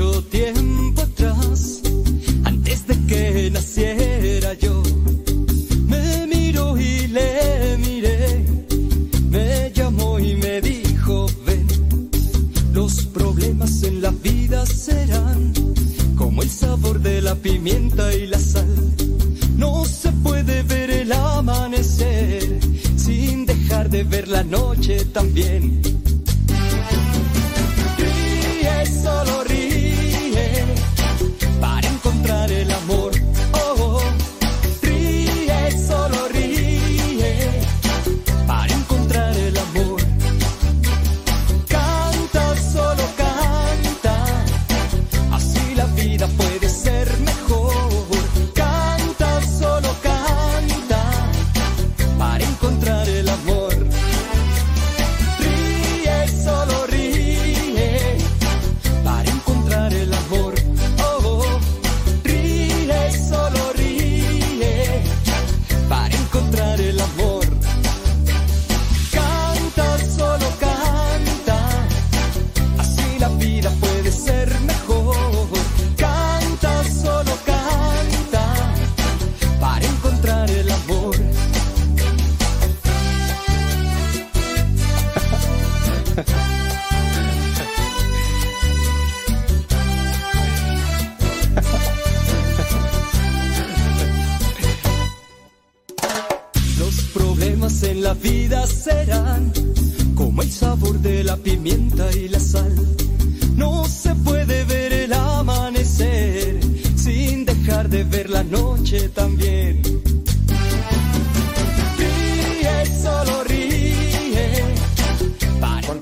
mucho tiempo atrás, antes de que naciera yo. Me miró y le miré, me llamó y me dijo, ven, los problemas en la vida serán como el sabor de la pimienta y la sal. No se puede ver el amanecer sin dejar de ver la noche también.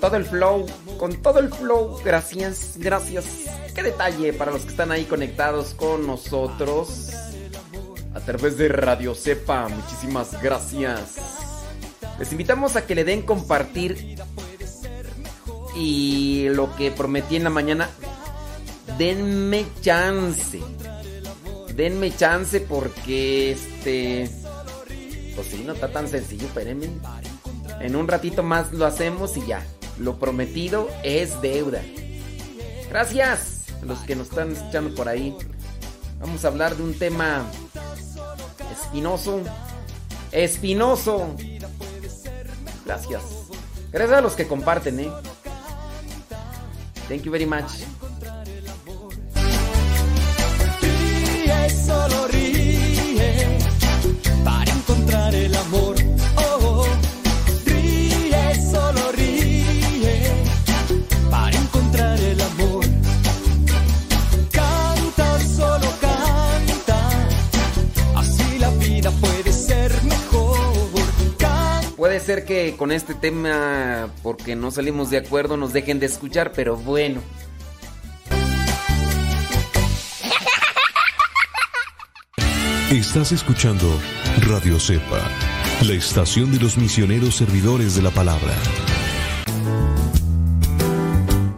Todo el flow, con todo el flow. Gracias, gracias. Qué detalle para los que están ahí conectados con nosotros. A través de Radio Cepa, muchísimas gracias. Les invitamos a que le den compartir. Y lo que prometí en la mañana, denme chance. Denme chance porque este. Pues sí, no está tan sencillo, espérenme. En un ratito más lo hacemos y ya. Lo prometido es deuda. Gracias a los que nos están escuchando por ahí. Vamos a hablar de un tema espinoso. Espinoso. Gracias. Gracias a los que comparten, eh. Thank you very much. Para encontrar el amor. Ser que con este tema, porque no salimos de acuerdo, nos dejen de escuchar, pero bueno. Estás escuchando Radio Cepa, la estación de los misioneros servidores de la palabra.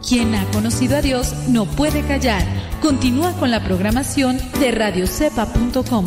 Quien ha conocido a Dios no puede callar. Continúa con la programación de radiocepa.com.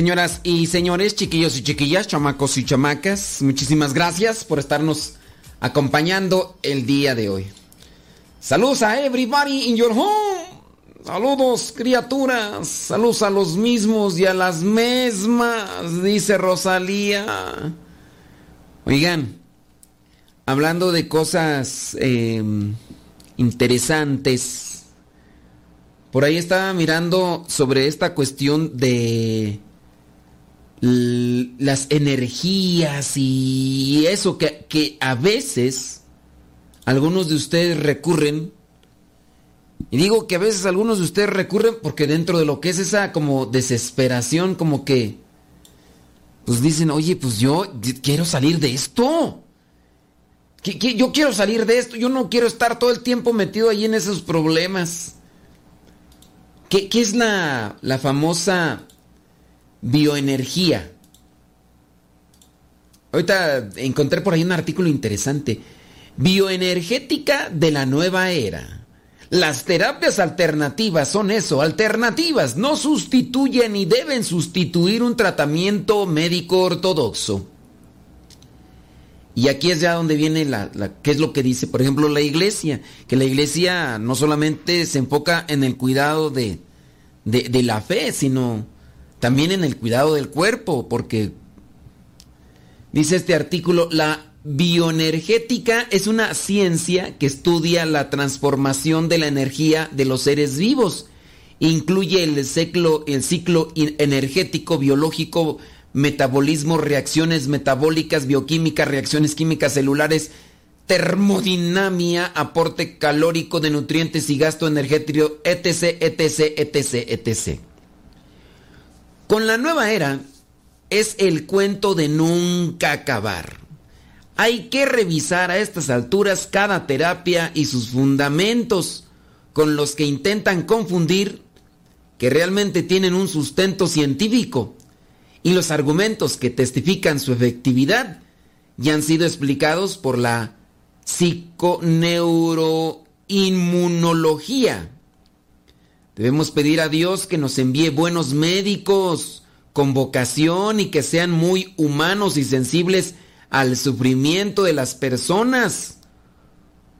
Señoras y señores, chiquillos y chiquillas, chamacos y chamacas, muchísimas gracias por estarnos acompañando el día de hoy. Saludos a everybody in your home. Saludos, criaturas. Saludos a los mismos y a las mismas, dice Rosalía. Oigan, hablando de cosas eh, interesantes, por ahí estaba mirando sobre esta cuestión de las energías y eso que, que a veces algunos de ustedes recurren. Y digo que a veces algunos de ustedes recurren porque dentro de lo que es esa como desesperación, como que, pues dicen, oye, pues yo quiero salir de esto. Yo quiero salir de esto, yo no quiero estar todo el tiempo metido ahí en esos problemas. ¿Qué, qué es la, la famosa bioenergía? Ahorita encontré por ahí un artículo interesante. Bioenergética de la nueva era. Las terapias alternativas son eso, alternativas, no sustituyen ni deben sustituir un tratamiento médico ortodoxo. Y aquí es ya donde viene la, la- qué es lo que dice, por ejemplo, la iglesia, que la iglesia no solamente se enfoca en el cuidado de, de, de la fe, sino también en el cuidado del cuerpo, porque dice este artículo, la bioenergética es una ciencia que estudia la transformación de la energía de los seres vivos. Incluye el ciclo, el ciclo energético, biológico, metabolismo, reacciones metabólicas, bioquímica, reacciones químicas celulares, termodinamia, aporte calórico de nutrientes y gasto energético, etc., etc., etc., etc. Con la nueva era es el cuento de nunca acabar. Hay que revisar a estas alturas cada terapia y sus fundamentos con los que intentan confundir que realmente tienen un sustento científico y los argumentos que testifican su efectividad ya han sido explicados por la psiconeuroinmunología. Debemos pedir a Dios que nos envíe buenos médicos con vocación y que sean muy humanos y sensibles al sufrimiento de las personas.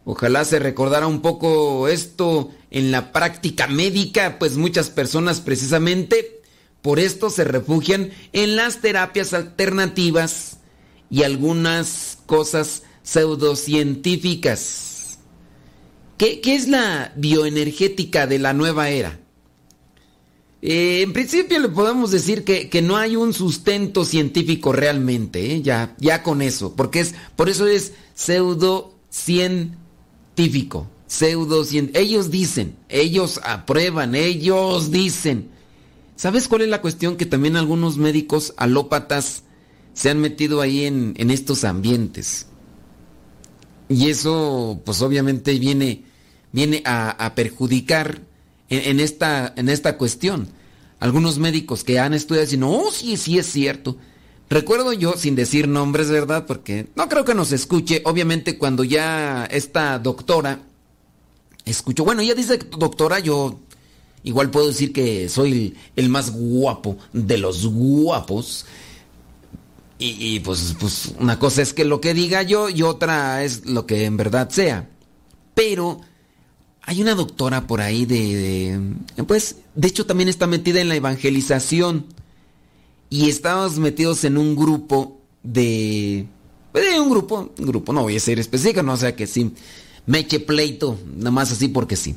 Ojalá se recordara un poco esto en la práctica médica, pues muchas personas precisamente por esto se refugian en las terapias alternativas y algunas cosas pseudocientíficas. ¿Qué, es la bioenergética de la nueva era? Eh, en principio le podemos decir que, que no hay un sustento científico realmente, ¿eh? ya, ya con eso, porque es, por eso es pseudocientífico, pseudocien- Ellos dicen, ellos aprueban, ellos dicen. ¿Sabes cuál es la cuestión? Que también algunos médicos alópatas se han metido ahí en, en estos ambientes. Y eso, pues obviamente viene, viene a, perjudicar en, esta, en esta cuestión. Algunos médicos que han estudiado dicen, oh, sí, sí es cierto. Recuerdo yo, sin decir nombres, ¿verdad? Porque no creo que nos escuche. Obviamente cuando ya esta doctora escuchó, bueno, ella dice doctora, yo igual puedo decir que soy el, el más guapo de los guapos. Y, y, pues, pues una cosa es que lo que diga yo y otra es lo que en verdad sea. Pero hay una doctora por ahí de, pues, de hecho también está metida en la evangelización. Y estábamos metidos en un grupo de... de un grupo, un grupo, no voy a ser específico, no sea que sí, me eche pleito, nada más así porque sí.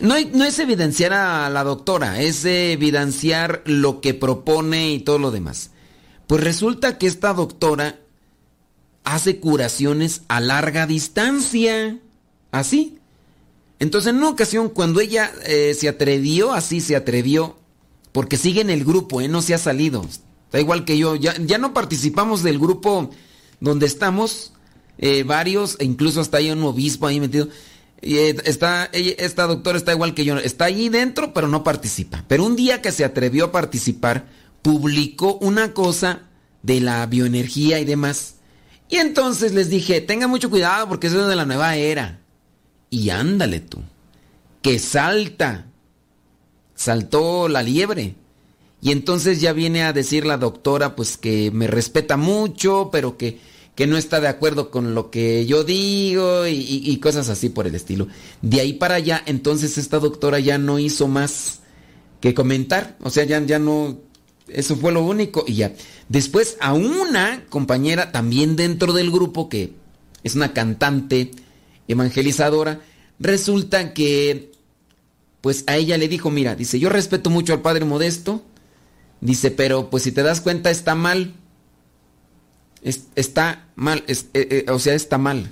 No es evidenciar a la doctora, es evidenciar lo que propone y todo lo demás. Pues resulta que esta doctora hace curaciones a larga distancia. Así. Entonces, en una ocasión, cuando ella eh, se atrevió, así se atrevió, porque sigue en el grupo, ¿eh? no se ha salido. Está igual que yo. Ya, no participamos del grupo donde estamos, eh, varios, e incluso hasta hay un obispo ahí metido. Y está, esta doctora está igual que yo. Está allí dentro, pero no participa. Pero un día que se atrevió a participar, publicó una cosa de la bioenergía y demás. Y entonces les dije, tenga mucho cuidado porque es de la nueva era. Y ándale tú, que salta, saltó la liebre. Y entonces ya viene a decir la doctora, pues que me respeta mucho, pero que, que no está de acuerdo con lo que yo digo y, cosas así por el estilo. De ahí para allá, entonces esta doctora ya no hizo más que comentar. O sea, ya, ya no. Eso fue lo único. Y ya. Después a una compañera también dentro del grupo que es una cantante evangelizadora, resulta que pues a ella le dijo, mira, dice, yo respeto mucho al Padre Modesto, dice, pero pues si te das cuenta está mal. Es- está mal, eh, eh, o sea, está mal.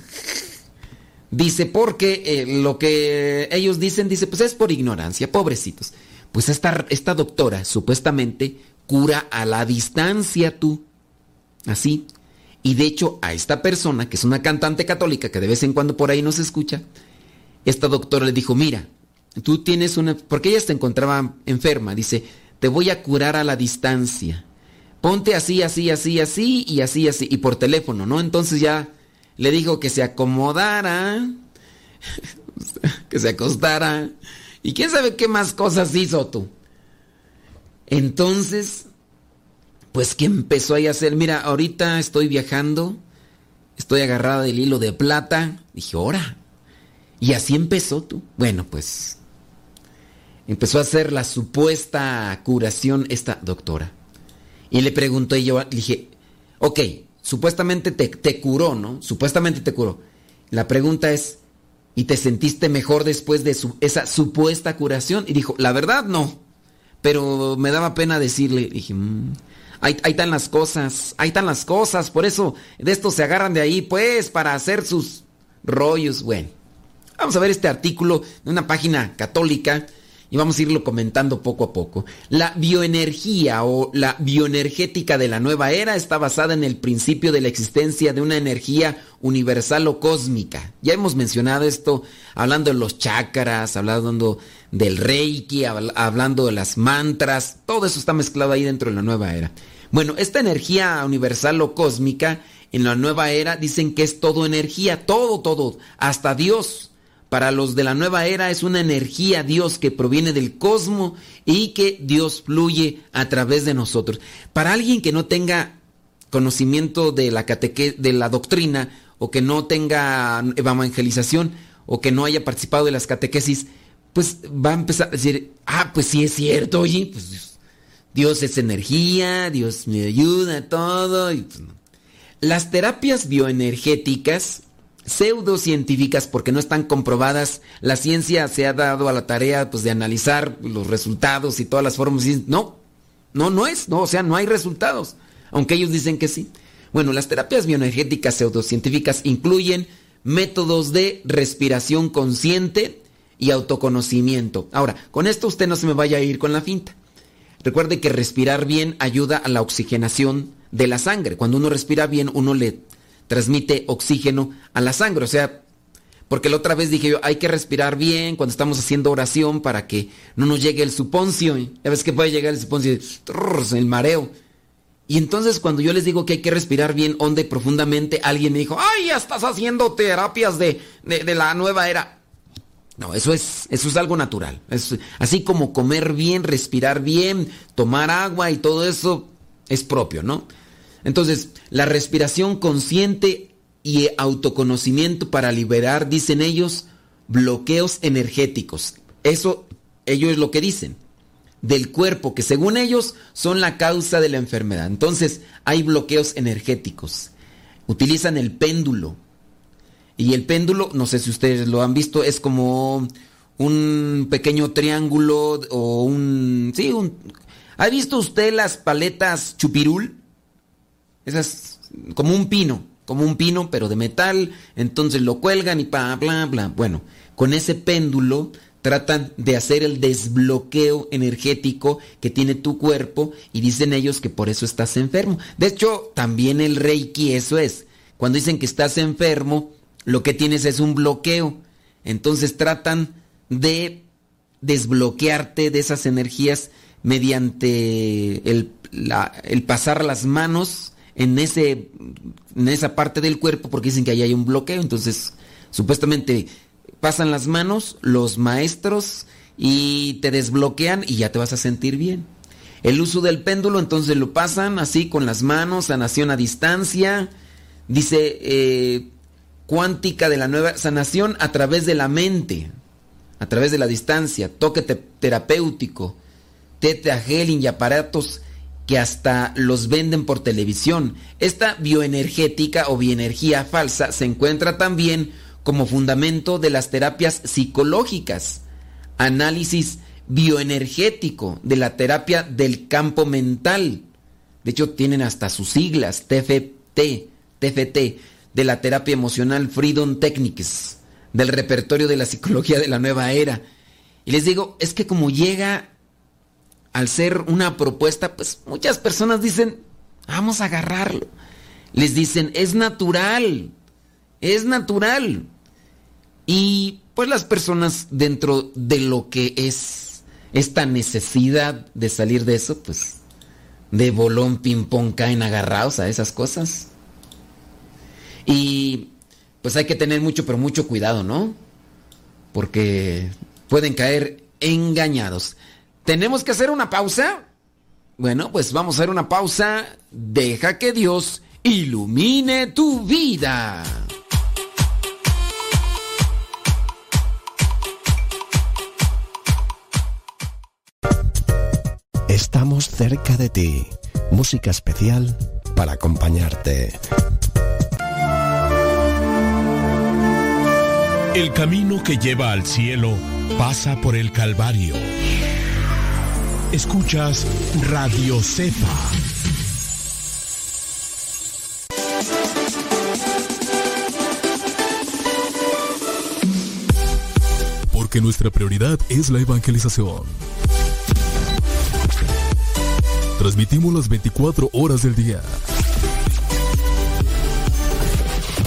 Dice, porque eh, lo que ellos dicen, dice, pues es por ignorancia, pobrecitos. Pues esta, esta doctora supuestamente cura a la distancia tú. Así. Y de hecho, a esta persona, que es una cantante católica que de vez en cuando por ahí nos escucha, esta doctora le dijo, mira, tú tienes una... Porque ella se encontraba enferma, dice, te voy a curar a la distancia. Ponte así, así, así, así y así, así. Y por teléfono, ¿no? Entonces ya le dijo que se acomodara, que se acostara. Y quién sabe qué más cosas hizo tú. Entonces, pues que empezó ahí a hacer, mira, ahorita estoy viajando, estoy agarrada del hilo de plata. Dije, ora. Y así empezó tú. Bueno, pues empezó a hacer la supuesta curación esta doctora. Y le preguntó y yo, dije, ok, supuestamente te, curó, ¿no? Supuestamente te curó. La pregunta es, ¿y te sentiste mejor después de esa supuesta curación? Y dijo, la verdad no. Pero me daba pena decirle, dije, "Mm, ahí, ahí están las cosas, ahí están las cosas, por eso de esto se agarran de ahí, pues, para hacer sus rollos. Bueno, vamos a ver este artículo de una página católica y vamos a irlo comentando poco a poco. La bioenergía o la bioenergética de la nueva era está basada en el principio de la existencia de una energía universal o cósmica. Ya hemos mencionado esto hablando de los chakras, hablando del reiki, habl- hablando de las mantras, todo eso está mezclado ahí dentro de la nueva era. Bueno, esta energía universal o cósmica en la nueva era dicen que es todo energía, todo, todo, hasta Dios. Para los de la nueva era es una energía Dios que proviene del cosmos y que Dios fluye a través de nosotros. Para alguien que no tenga conocimiento de la cateque de la doctrina o que no tenga evangelización o que no haya participado de las catequesis, pues va a empezar a decir, ah, pues sí es cierto, oye, pues Dios es energía, Dios me ayuda, todo. Pues. Las terapias bioenergéticas pseudocientíficas porque no están comprobadas. La ciencia se ha dado a la tarea pues, de analizar los resultados y todas las formas. no, no, no es, no, o sea, no hay resultados, aunque ellos dicen que sí. Bueno, las terapias bioenergéticas pseudocientíficas incluyen métodos de respiración consciente y autoconocimiento. Ahora, con esto usted no se me vaya a ir con la finta. Recuerde que respirar bien ayuda a la oxigenación de la sangre. Cuando uno respira bien, uno le transmite oxígeno a la sangre. O sea, porque la otra vez dije yo, hay que respirar bien cuando estamos haciendo oración para que no nos llegue el suponcio. Ya ves que puede llegar el suponcio, el mareo. Y entonces cuando yo les digo que hay que respirar bien, honda y profundamente, alguien me dijo, ay, ya estás haciendo terapias de, de la nueva era. No, eso es, eso es algo natural. Es, así como comer bien, respirar bien, tomar agua y todo eso es propio, ¿no? Entonces, la respiración consciente y autoconocimiento para liberar, dicen ellos, bloqueos energéticos. Eso, ellos es lo que dicen. Del cuerpo, que según ellos son la causa de la enfermedad. Entonces, hay bloqueos energéticos. Utilizan el péndulo. Y el péndulo, no sé si ustedes lo han visto, es como un pequeño triángulo o un... Sí, un... ¿Ha visto usted las paletas chupirul? Esas, como un pino, como un pino, pero de metal. Entonces lo cuelgan y pa, bla, bla. Bueno, con ese péndulo tratan de hacer el desbloqueo energético que tiene tu cuerpo y dicen ellos que por eso estás enfermo. De hecho, también el Reiki eso es. Cuando dicen que estás enfermo, lo que tienes es un bloqueo. Entonces tratan de desbloquearte de esas energías mediante el, el pasar las manos en, ese, en esa parte del cuerpo porque dicen que ahí hay un bloqueo. Entonces, supuestamente pasan las manos los maestros y te desbloquean y ya te vas a sentir bien. El uso del péndulo, entonces lo pasan así con las manos, sanación a distancia. Dice eh, cuántica de la nueva sanación a través de la mente, a través de la distancia, toque te- terapéutico, teta healing y aparatos que hasta los venden por televisión. Esta bioenergética o bioenergía falsa se encuentra también como fundamento de las terapias psicológicas, análisis bioenergético de la terapia del campo mental. De hecho, tienen hasta sus siglas, TFT, TFT, de la terapia emocional Freedom Techniques, del repertorio de la psicología de la nueva era. Y les digo, es que como llega al ser una propuesta, pues muchas personas dicen, vamos a agarrarlo. Les dicen, es natural, es natural. Y pues las personas dentro de lo que es esta necesidad de salir de eso, pues de bolón ping-pong caen agarrados a esas cosas. Y pues hay que tener mucho, pero mucho cuidado, ¿no? Porque pueden caer engañados. ¿Tenemos que hacer una pausa? Bueno, pues vamos a hacer una pausa. Deja que Dios ilumine tu vida. Estamos cerca de ti. Música especial para acompañarte. El camino que lleva al cielo pasa por el Calvario. Escuchas Radio Cepa. Porque nuestra prioridad es la evangelización. Transmitimos las 24 horas del día.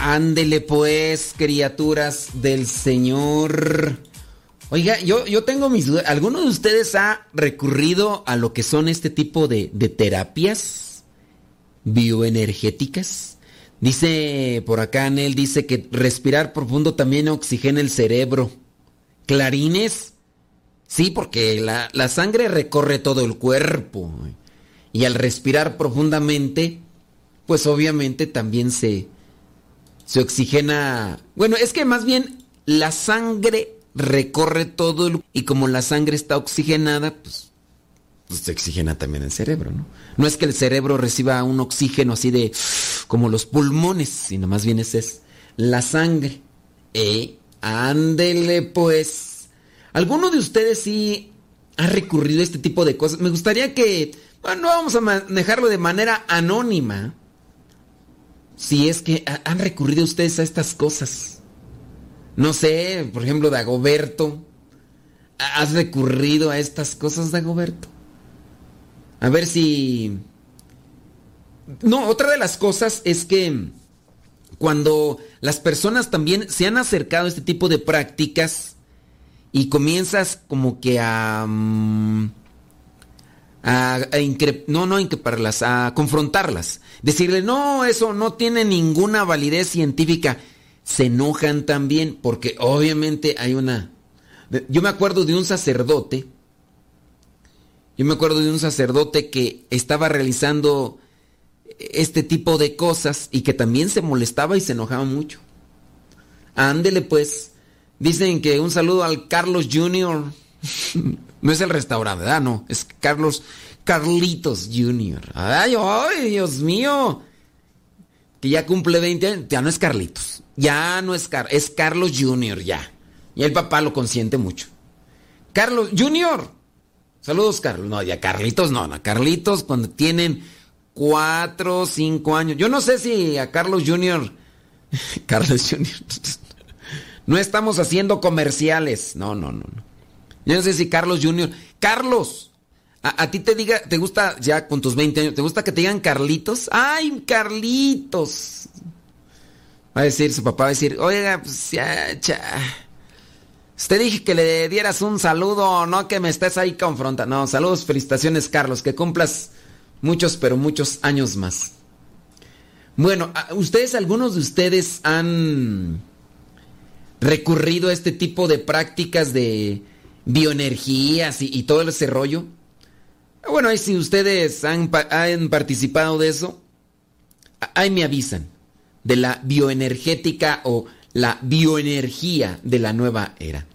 Ándele pues, criaturas del Señor. Oiga, yo, yo tengo mis dudas. ¿Alguno de ustedes ha recurrido a lo que son este tipo de, de terapias bioenergéticas? Dice por acá, Anel, dice que respirar profundo también oxigena el cerebro. ¿Clarines? Sí, porque la, la sangre recorre todo el cuerpo. Y al respirar profundamente, pues obviamente también se, se oxigena. Bueno, es que más bien la sangre recorre todo el. Y como la sangre está oxigenada, pues, pues se oxigena también el cerebro, ¿no? No es que el cerebro reciba un oxígeno así de. como los pulmones, sino más bien esa es la sangre. Eh, ándele pues. ¿Alguno de ustedes sí ha recurrido a este tipo de cosas? Me gustaría que. Bueno, vamos a manejarlo de manera anónima si es que ha- han recurrido ustedes a estas cosas. No sé, por ejemplo, Dagoberto. ¿ha- ¿Has recurrido a estas cosas, Dagoberto? A ver si... No, otra de las cosas es que cuando las personas también se han acercado a este tipo de prácticas y comienzas como que a... mm, no, no a increparlas, a confrontarlas. Decirle, no, eso no tiene ninguna validez científica. Se enojan también porque obviamente hay una... Yo me acuerdo de un sacerdote, yo me acuerdo de un sacerdote que estaba realizando este tipo de cosas y que también se molestaba y se enojaba mucho. Ándele pues. Dicen que un saludo al Carlos Jr. no es el restaurante, ¿verdad? No, es Carlos Carlitos Jr. Ay, Dios mío. Que ya cumple 20 años, ya no es Carlitos. Ya no es Car es Carlos Jr. ya. Y el papá lo consiente mucho. Carlos Jr. Saludos, Carlos. No, ya Carlitos no, no. Carlitos cuando tienen 4, 5 años. Yo no sé si a Carlos Jr. Carlos Jr. No estamos haciendo comerciales. No, no, no. Yo no sé si Carlos Jr. Carlos. A, ti te diga, te gusta ya con tus 20 años, ¿te gusta que te digan Carlitos? ¡Ay, Carlitos! Va a decir, su papá va a decir, oiga, pues ya, cha. Usted dije que le dieras un saludo, no que me estés ahí confrontando. No, saludos, felicitaciones, Carlos, que cumplas muchos, pero muchos años más. Bueno, ¿a- ¿ustedes, algunos de ustedes han recurrido a este tipo de prácticas de bioenergías y, y todo ese rollo? Bueno, ahí si ustedes han, han participado de eso, ahí me avisan de la bioenergética o la bioenergía de la nueva era.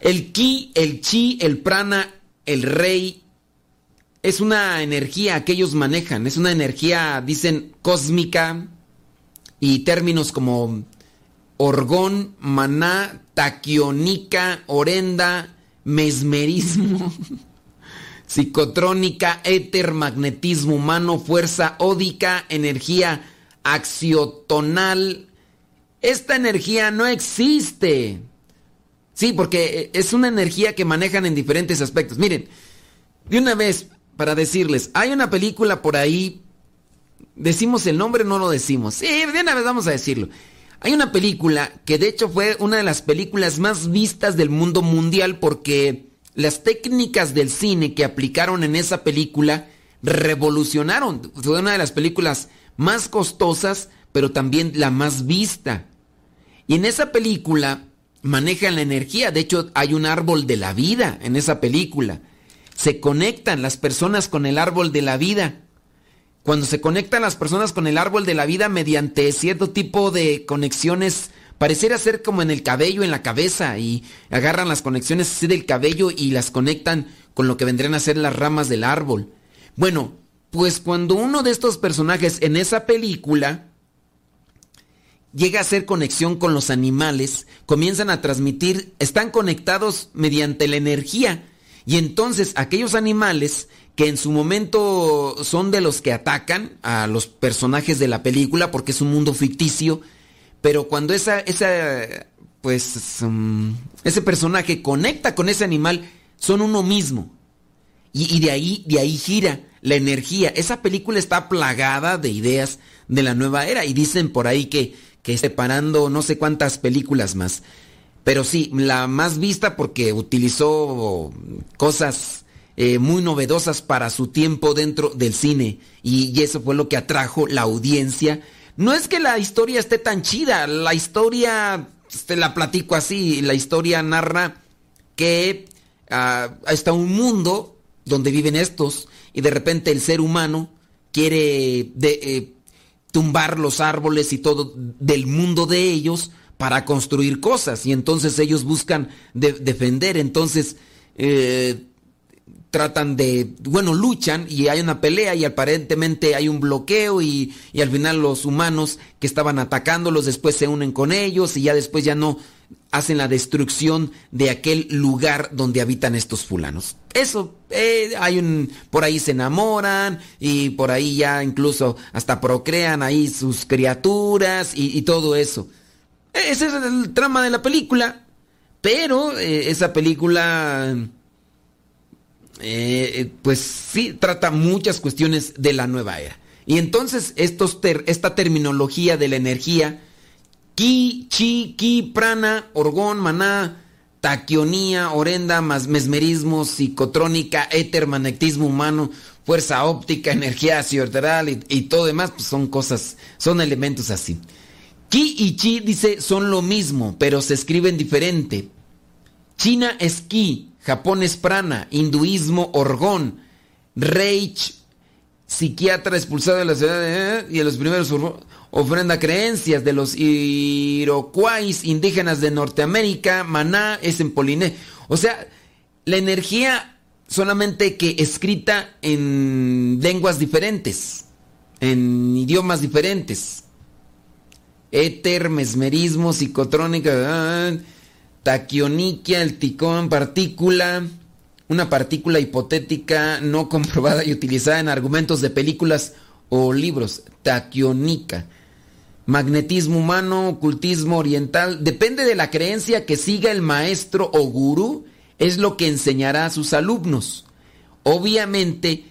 El ki, el chi, el prana, el rey, es una energía que ellos manejan, es una energía, dicen, cósmica y términos como orgón, maná, taquionica, orenda, mesmerismo, psicotrónica, éter, magnetismo humano, fuerza ódica, energía axiotonal. Esta energía no existe. Sí, porque es una energía que manejan en diferentes aspectos. Miren, de una vez, para decirles, hay una película por ahí, decimos el nombre, no lo decimos. Sí, de una vez vamos a decirlo. Hay una película que de hecho fue una de las películas más vistas del mundo mundial porque las técnicas del cine que aplicaron en esa película revolucionaron. Fue una de las películas más costosas, pero también la más vista. Y en esa película manejan la energía. De hecho, hay un árbol de la vida en esa película. Se conectan las personas con el árbol de la vida. Cuando se conectan las personas con el árbol de la vida mediante cierto tipo de conexiones, pareciera ser como en el cabello, en la cabeza, y agarran las conexiones así del cabello y las conectan con lo que vendrían a ser las ramas del árbol. Bueno, pues cuando uno de estos personajes en esa película llega a hacer conexión con los animales, comienzan a transmitir, están conectados mediante la energía. Y entonces aquellos animales que en su momento son de los que atacan a los personajes de la película, porque es un mundo ficticio, pero cuando esa, esa pues, um, ese personaje conecta con ese animal, son uno mismo. Y, y de ahí, de ahí gira la energía. Esa película está plagada de ideas de la nueva era y dicen por ahí que, que separando no sé cuántas películas más. Pero sí, la más vista porque utilizó cosas eh, muy novedosas para su tiempo dentro del cine. Y, y eso fue lo que atrajo la audiencia. No es que la historia esté tan chida, la historia, te la platico así, la historia narra que ah, está un mundo donde viven estos y de repente el ser humano quiere de, eh, tumbar los árboles y todo del mundo de ellos para construir cosas y entonces ellos buscan de- defender, entonces eh, tratan de, bueno, luchan y hay una pelea y aparentemente hay un bloqueo y, y al final los humanos que estaban atacándolos después se unen con ellos y ya después ya no hacen la destrucción de aquel lugar donde habitan estos fulanos. Eso, eh, hay un, por ahí se enamoran y por ahí ya incluso hasta procrean ahí sus criaturas y, todo eso. Ese es el trama de la película, pero eh, esa película eh, pues sí trata muchas cuestiones de la nueva era. Y entonces estos esta terminología de la energía, ki, chi, ki, prana, orgón, maná, taquionía, orenda, mesmerismo, psicotrónica, éter, magnetismo humano, fuerza óptica, energía y, y todo demás, pues son cosas, son elementos así. Ki y chi dice son lo mismo, pero se escriben diferente. China es ki, Japón es prana, hinduismo orgón, reich, psiquiatra expulsado de la ciudad de, y de los primeros ofr- ofrenda creencias de los iroquois indígenas de Norteamérica, maná es en Poliné. O sea, la energía solamente que escrita en lenguas diferentes, en idiomas diferentes. Éter, mesmerismo, psicotrónica, ah, taquioniquia, el ticón, partícula, una partícula hipotética no comprobada y utilizada en argumentos de películas o libros, taquionica. Magnetismo humano, ocultismo oriental, depende de la creencia que siga el maestro o gurú, es lo que enseñará a sus alumnos. Obviamente,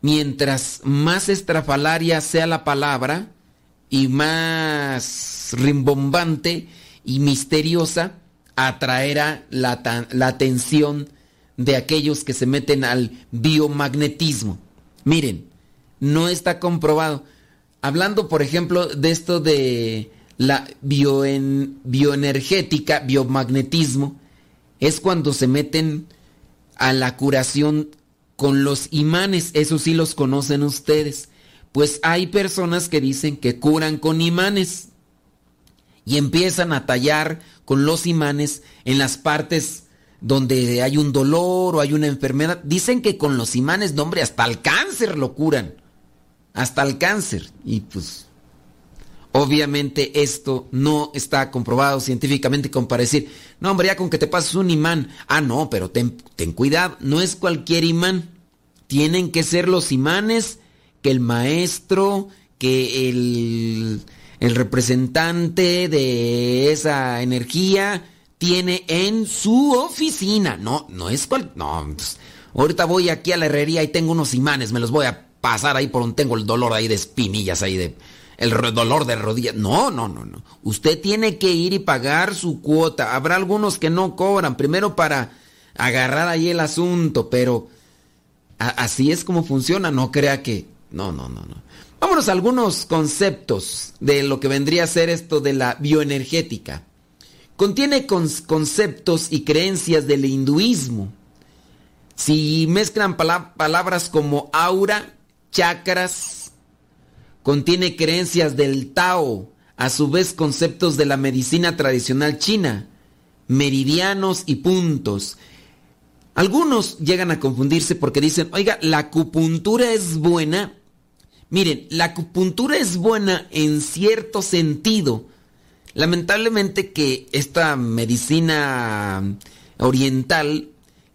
mientras más estrafalaria sea la palabra y más rimbombante y misteriosa, atraerá la, la atención de aquellos que se meten al biomagnetismo. Miren, no está comprobado. Hablando, por ejemplo, de esto de la bioen- bioenergética, biomagnetismo, es cuando se meten a la curación con los imanes. Eso sí los conocen ustedes. Pues hay personas que dicen que curan con imanes y empiezan a tallar con los imanes en las partes donde hay un dolor o hay una enfermedad. Dicen que con los imanes, no hombre, hasta el cáncer lo curan. Hasta el cáncer. Y pues, obviamente esto no está comprobado científicamente como para decir, no hombre, ya con que te pases un imán. Ah, no, pero ten, ten cuidado, no es cualquier imán. Tienen que ser los imanes que el maestro, que el, el representante de esa energía tiene en su oficina. No, no es cual. No, ahorita voy aquí a la herrería y tengo unos imanes, me los voy a pasar ahí por donde tengo el dolor ahí de espinillas, ahí de. El dolor de rodillas. No, no, no, no. Usted tiene que ir y pagar su cuota. Habrá algunos que no cobran, primero para agarrar ahí el asunto, pero así es como funciona. No crea que. No, no, no, no. Vámonos a algunos conceptos de lo que vendría a ser esto de la bioenergética. Contiene conceptos y creencias del hinduismo. Si mezclan pala- palabras como aura, chakras, contiene creencias del Tao, a su vez conceptos de la medicina tradicional china, meridianos y puntos. Algunos llegan a confundirse porque dicen, oiga, la acupuntura es buena. Miren, la acupuntura es buena en cierto sentido. Lamentablemente que esta medicina oriental,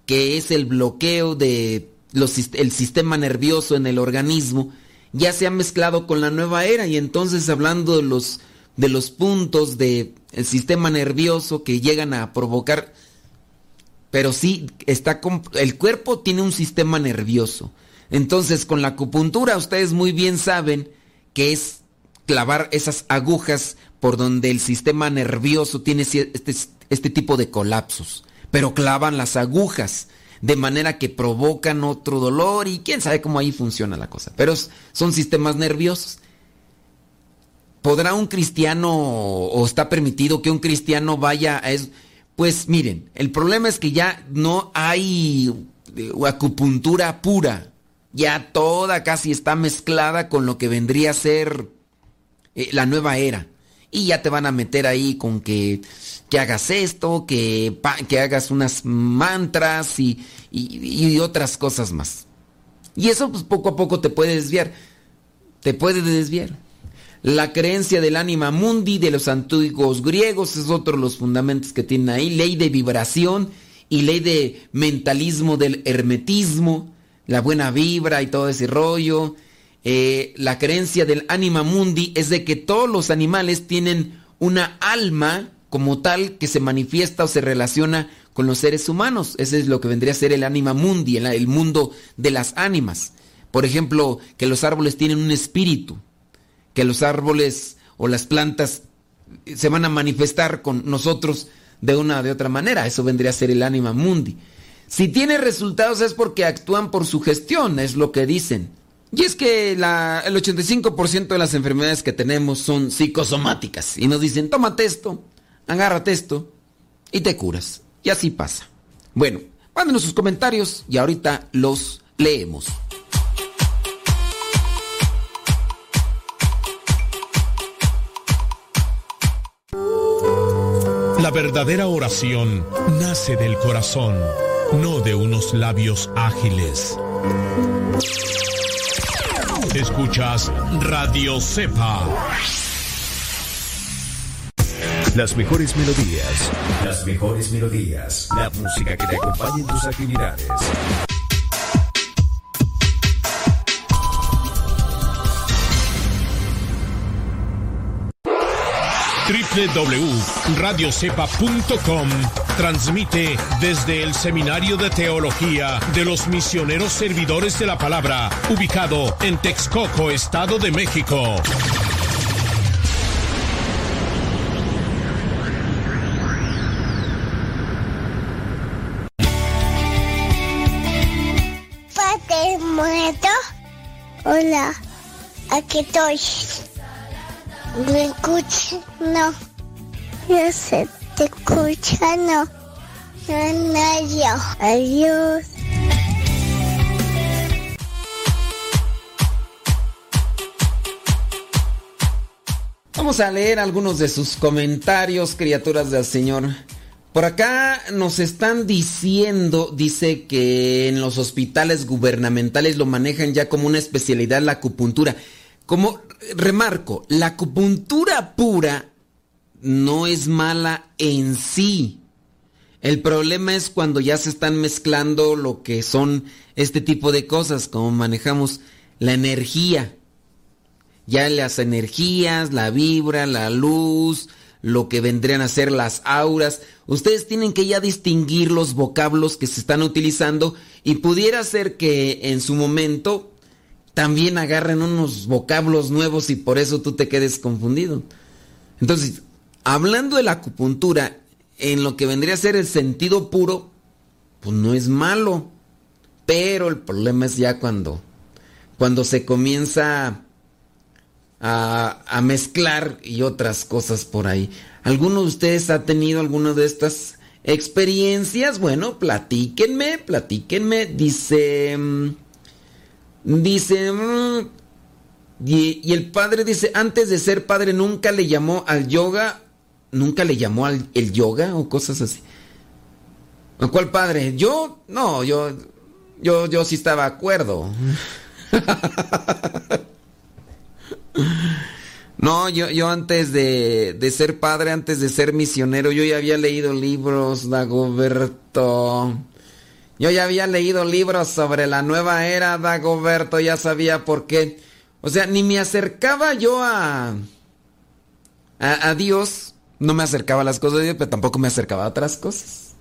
que es el bloqueo de sistema nervioso en el organismo, ya se ha mezclado con la nueva era y entonces hablando de los de los puntos del sistema nervioso que llegan a provocar pero sí está el cuerpo tiene un sistema nervioso. Entonces, con la acupuntura ustedes muy bien saben que es clavar esas agujas por donde el sistema nervioso tiene este, este tipo de colapsos, pero clavan las agujas de manera que provocan otro dolor y quién sabe cómo ahí funciona la cosa, pero son sistemas nerviosos. ¿Podrá un cristiano o está permitido que un cristiano vaya a eso? Pues miren, el problema es que ya no hay eh, acupuntura pura. Ya toda casi está mezclada con lo que vendría a ser eh, la nueva era. Y ya te van a meter ahí con que, que hagas esto, que, que hagas unas mantras y, y- y otras cosas más. Y eso pues poco a poco te puede desviar. Te puede desviar. La creencia del ánima mundi de los antiguos griegos es otro de los fundamentos que tienen ahí. Ley de vibración y ley de mentalismo del hermetismo, la buena vibra y todo ese rollo. Eh, la creencia del ánima mundi es de que todos los animales tienen una alma como tal que se manifiesta o se relaciona con los seres humanos. Ese es lo que vendría a ser el ánima mundi, el, mundo de las ánimas. Por ejemplo, que los árboles tienen un espíritu, que los árboles o las plantas se van a manifestar con nosotros de una de otra manera. Eso vendría a ser el ánima mundi. Si tiene resultados es porque actúan por su gestión, es lo que dicen. Y es que el 85% de las enfermedades que tenemos son psicosomáticas. Y nos dicen, tómate esto, agárrate esto y te curas. Y así pasa. Bueno, mándenos sus comentarios y ahorita los leemos. La verdadera oración nace del corazón, no de unos labios ágiles. Escuchas Radio Cepa. Las mejores melodías. Las mejores melodías. La música que te acompañe en tus actividades. www.radiocepa.com transmite desde el Seminario de Teología de los Misioneros Servidores de la Palabra, ubicado en Texcoco, Estado de México. Padre muerto. Hola, aquí estoy. ¿Me escuchas? No. Yo sé, te escucha, no. No, no, yo. Adiós. Vamos a leer algunos de sus comentarios, criaturas del Señor. Por acá nos están diciendo, dice que en los hospitales gubernamentales lo manejan ya como una especialidad la acupuntura. Como remarco, la acupuntura pura no es mala en sí. El problema es cuando ya se están mezclando lo que son este tipo de cosas, como manejamos la energía. Ya las energías, la vibra, la luz, lo que vendrían a ser las auras. Ustedes tienen que ya distinguir los vocablos que se están utilizando y pudiera ser que en su momento también agarren unos vocablos nuevos y por eso tú te quedes confundido. Entonces, hablando de la acupuntura, en lo que vendría a ser el sentido puro, pues no es malo. Pero el problema es ya cuando, cuando se comienza a, a mezclar y otras cosas por ahí. ¿Alguno de ustedes ha tenido alguna de estas experiencias? Bueno, platíquenme, platíquenme. Dice... Dice... mm, y, el padre dice, antes de ser padre nunca le llamó al yoga, nunca le llamó al el yoga o cosas así. ¿A cuál padre? Yo, no, yo, yo, yo sí estaba de acuerdo. No, yo, yo antes de, de ser padre, antes de ser misionero, yo ya había leído libros, Dagoberto. Yo ya había leído libros sobre la nueva era, Dagoberto, ya sabía por qué. O sea, ni me acercaba yo a, a, Dios, no me acercaba a las cosas de Dios, pero tampoco me acercaba a otras cosas.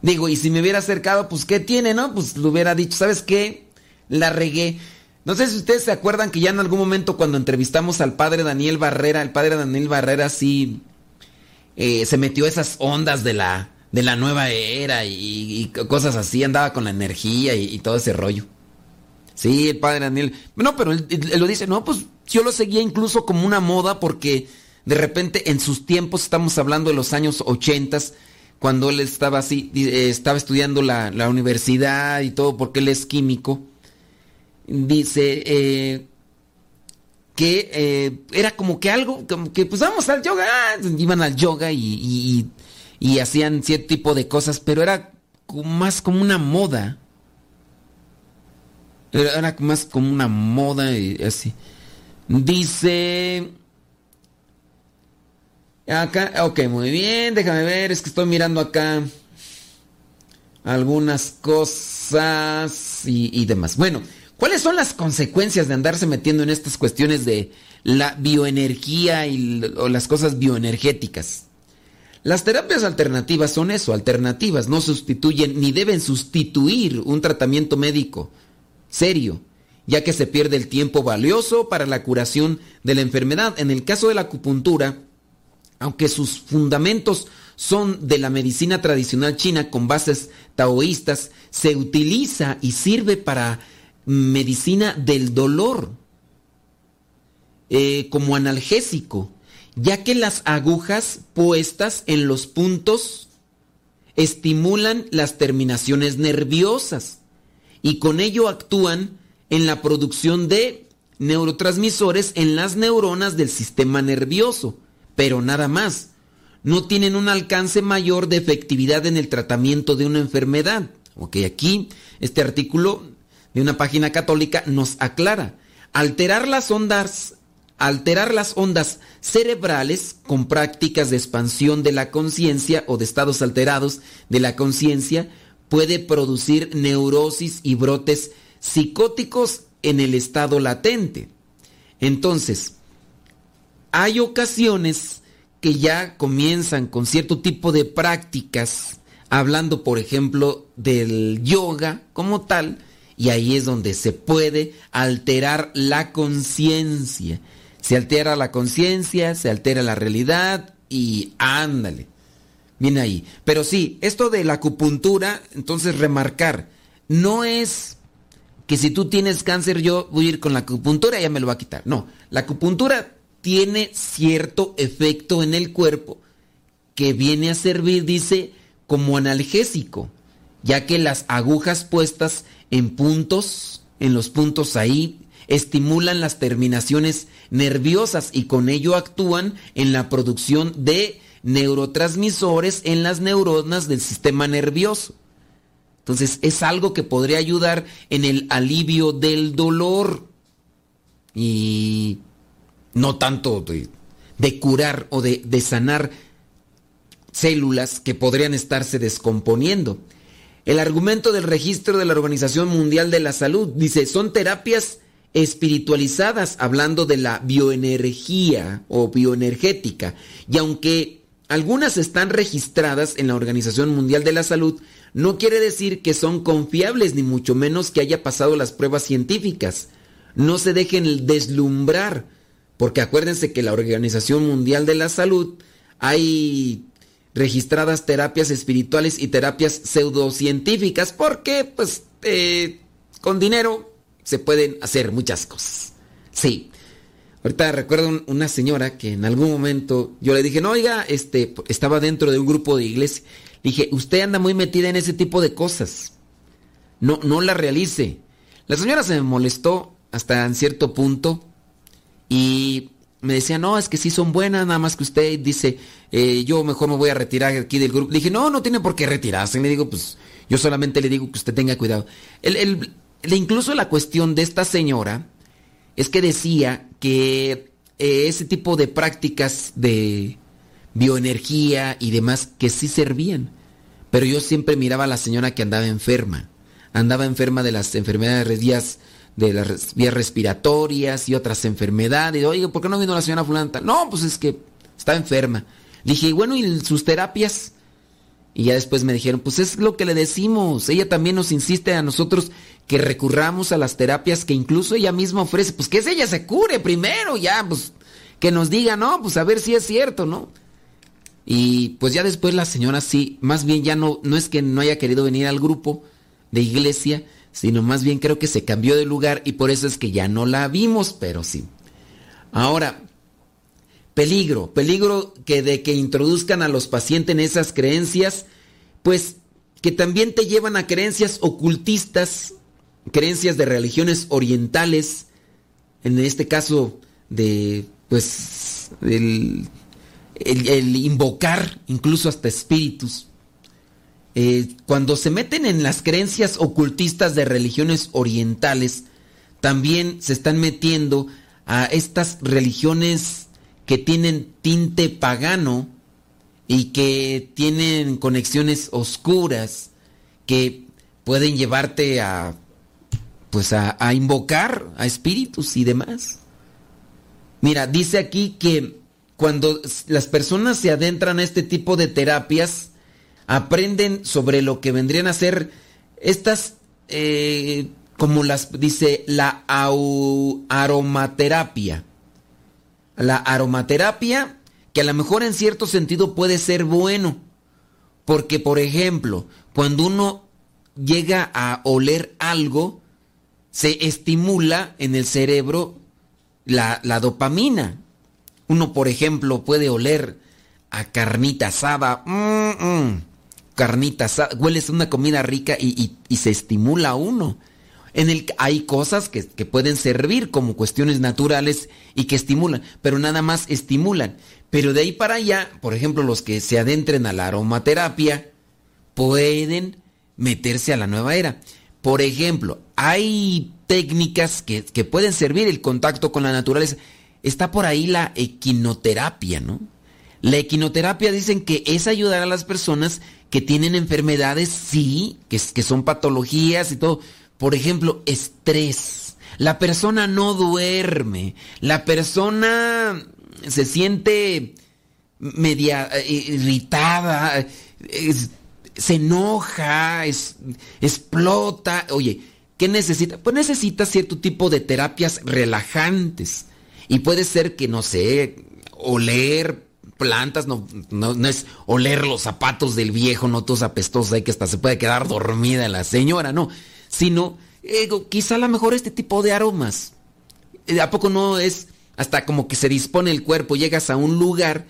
Digo, y si me hubiera acercado, pues ¿qué tiene, no? Pues lo hubiera dicho, ¿sabes qué? La regué. No sé si ustedes se acuerdan que ya en algún momento cuando entrevistamos al padre Daniel Barrera, el padre Daniel Barrera sí eh, se metió esas ondas de la, de la nueva era y, cosas así, andaba con la energía y, todo ese rollo. Sí, el padre Daniel. No, pero él, lo dice, no, pues yo lo seguía incluso como una moda porque de repente en sus tiempos, estamos hablando de los años ochentas, cuando él estaba así, eh, estaba estudiando la, la universidad y todo porque él es químico dice eh, que eh, era como que algo, como que pues vamos al yoga, ah, iban al yoga y- y hacían cierto tipo de cosas, pero era más como una moda. Era, más como una moda y así. Dice... Acá, ok, muy bien, déjame ver, es que estoy mirando acá algunas cosas y, y demás. Bueno, ¿cuáles son las consecuencias de andarse metiendo en estas cuestiones de la bioenergía y, o las cosas bioenergéticas? Las terapias alternativas son eso, alternativas, no sustituyen ni deben sustituir un tratamiento médico serio ya que se pierde el tiempo valioso para la curación de la enfermedad. En el caso de la acupuntura, aunque sus fundamentos son de la medicina tradicional china con bases taoístas, se utiliza y sirve para medicina del dolor eh, como analgésico, ya que las agujas puestas en los puntos estimulan las terminaciones nerviosas y con ello actúan en la producción de neurotransmisores en las neuronas del sistema nervioso, pero nada más. No tienen un alcance mayor de efectividad en el tratamiento de una enfermedad. Ok, aquí este artículo de una página católica nos aclara. Alterar las ondas alterar las ondas cerebrales con prácticas de expansión de la conciencia o de estados alterados de la conciencia puede producir neurosis y brotes psicóticos en el estado latente. Entonces, hay ocasiones que ya comienzan con cierto tipo de prácticas, hablando por ejemplo del yoga como tal, y ahí es donde se puede alterar la conciencia. Se altera la conciencia, se altera la realidad y ándale. Viene ahí. Pero sí, esto de la acupuntura, entonces remarcar, no es que si tú tienes cáncer yo voy a ir con la acupuntura y ya me lo va a quitar. No, la acupuntura tiene cierto efecto en el cuerpo que viene a servir, dice, como analgésico, ya que las agujas puestas en puntos, en los puntos ahí, estimulan las terminaciones nerviosas y con ello actúan en la producción de neurotransmisores en las neuronas del sistema nervioso. Entonces es algo que podría ayudar en el alivio del dolor y no tanto de, curar o de sanar células que podrían estarse descomponiendo. El argumento del registro de la Organización Mundial de la Salud dice, son terapias espiritualizadas, hablando de la bioenergía o bioenergética. Y aunque algunas están registradas en la Organización Mundial de la Salud, no quiere decir que son confiables, ni mucho menos que haya pasado las pruebas científicas. No se dejen deslumbrar, porque acuérdense que la Organización Mundial de la Salud hay registradas terapias espirituales y terapias pseudocientíficas, porque pues eh, con dinero se pueden hacer muchas cosas. Sí. Ahorita recuerdo una señora que en algún momento yo le dije, no, oiga, este, estaba dentro de un grupo de iglesia. Le dije, usted anda muy metida en ese tipo de cosas. No, no la realice. La señora se me molestó hasta en cierto punto y me decía, no, es que sí son buenas, nada más que usted dice, eh, yo mejor me voy a retirar aquí del grupo. Le dije, no, no tiene por qué retirarse. Le digo, pues yo solamente le digo que usted tenga cuidado. El, el, incluso la cuestión de esta señora es que decía que eh, ese tipo de prácticas de bioenergía y demás que sí servían. Pero yo siempre miraba a la señora que andaba enferma. Andaba enferma de las enfermedades de las vías respiratorias y otras enfermedades. Oye, ¿por qué no vino la señora fulana? No, pues es que está enferma. Dije, bueno, ¿y sus terapias? Y ya después me dijeron, pues es lo que le decimos. Ella también nos insiste a nosotros que recurramos a las terapias que incluso ella misma ofrece. Pues que es ella se cure primero, ya, pues que nos diga, no, pues a ver si es cierto, ¿no? Y pues ya después la señora sí, más bien ya no, no es que no haya querido venir al grupo de iglesia, sino más bien creo que se cambió de lugar y por eso es que ya no la vimos, pero sí. Ahora, peligro, peligro que de que introduzcan a los pacientes en esas creencias, pues que también te llevan a creencias ocultistas, creencias de religiones orientales, en este caso de, pues, el, invocar incluso hasta espíritus. Eh, cuando se meten en las creencias ocultistas de religiones orientales, también se están metiendo a estas religiones que tienen tinte pagano y que tienen conexiones oscuras que pueden llevarte a pues a, a, invocar a espíritus y demás. Mira, dice aquí que cuando las personas se adentran a este tipo de terapias, aprenden sobre lo que vendrían a ser estas eh, como las dice la aromaterapia. La aromaterapia que a lo mejor en cierto sentido puede ser bueno, porque por ejemplo, cuando uno llega a oler algo, se estimula en el cerebro la, la dopamina. Uno, por ejemplo, puede oler a carnita asada. mm, mm, carnita asada. Hueles una comida rica y, y- y se estimula uno. En el, hay cosas que, que pueden servir como cuestiones naturales y que estimulan, pero nada más estimulan. Pero de ahí para allá, por ejemplo, los que se adentren a la aromaterapia pueden meterse a la nueva era. Por ejemplo, hay técnicas que, que pueden servir el contacto con la naturaleza. Está por ahí la equinoterapia, ¿no? La equinoterapia dicen que es ayudar a las personas que tienen enfermedades, sí, que, que son patologías y todo. Por ejemplo, estrés. La persona no duerme. La persona se siente media eh, irritada, se enoja, explota. Oye, ¿qué necesita? Pues necesita cierto tipo de terapias relajantes. Y puede ser que, no sé, oler plantas, no, no, es oler los zapatos del viejo, no todos apestosos ahí que hasta se puede quedar dormida la señora, no. Sino, eh, quizá a lo mejor este tipo de aromas. Eh, ¿A poco no es hasta como que se dispone el cuerpo? Llegas a un lugar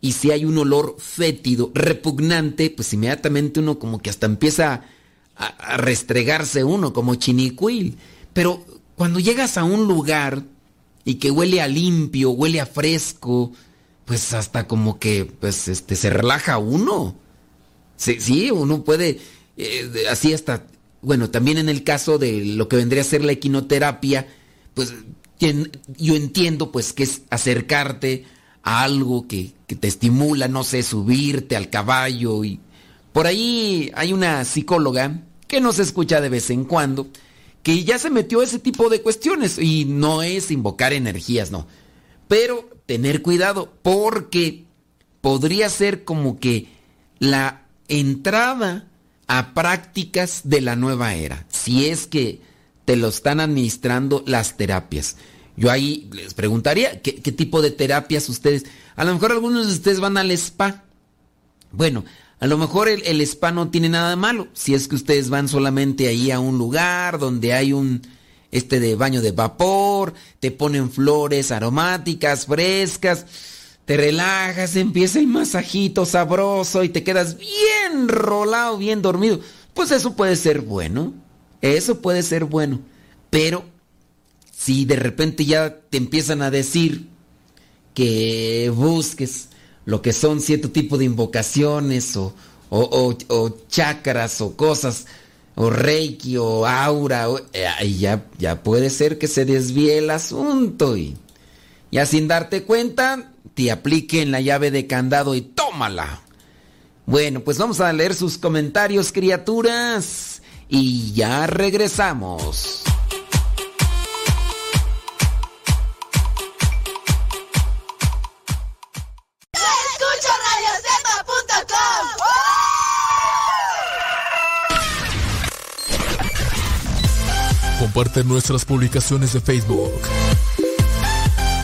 y si hay un olor fétido, repugnante, pues inmediatamente uno como que hasta empieza a, a restregarse uno como chinicuil. Pero cuando llegas a un lugar y que huele a limpio, huele a fresco, pues hasta como que pues este se relaja uno. Sí, sí, uno puede eh, así hasta bueno, también en el caso de lo que vendría a ser la equinoterapia, pues yo entiendo pues que es acercarte a algo que, que te estimula, no sé, subirte al caballo y por ahí hay una psicóloga que nos escucha de vez en cuando que ya se metió a ese tipo de cuestiones y no es invocar energías, no. Pero tener cuidado porque podría ser como que la entrada a prácticas de la nueva era, si es que te lo están administrando las terapias. Yo ahí les preguntaría, ¿qué, tipo de terapias ustedes? A lo mejor algunos de ustedes van al spa. Bueno, a lo mejor el, el spa no tiene nada de malo, si es que ustedes van solamente ahí a un lugar donde hay un este de baño de vapor, te ponen flores aromáticas, frescas, te relajas, empieza el masajito sabroso y te quedas bien rolado, bien dormido. Pues eso puede ser bueno, eso puede ser bueno, pero si de repente ya te empiezan a decir que busques lo que son cierto tipo de invocaciones o, o, o- chakras o cosas, o reiki o aura, o- eh, ya, ya puede ser que se desvíe el asunto y ya sin darte cuenta te apliquen la llave de candado y tómala. Bueno, pues vamos a leer sus comentarios, criaturas, y ya regresamos. Comparte nuestras publicaciones de Facebook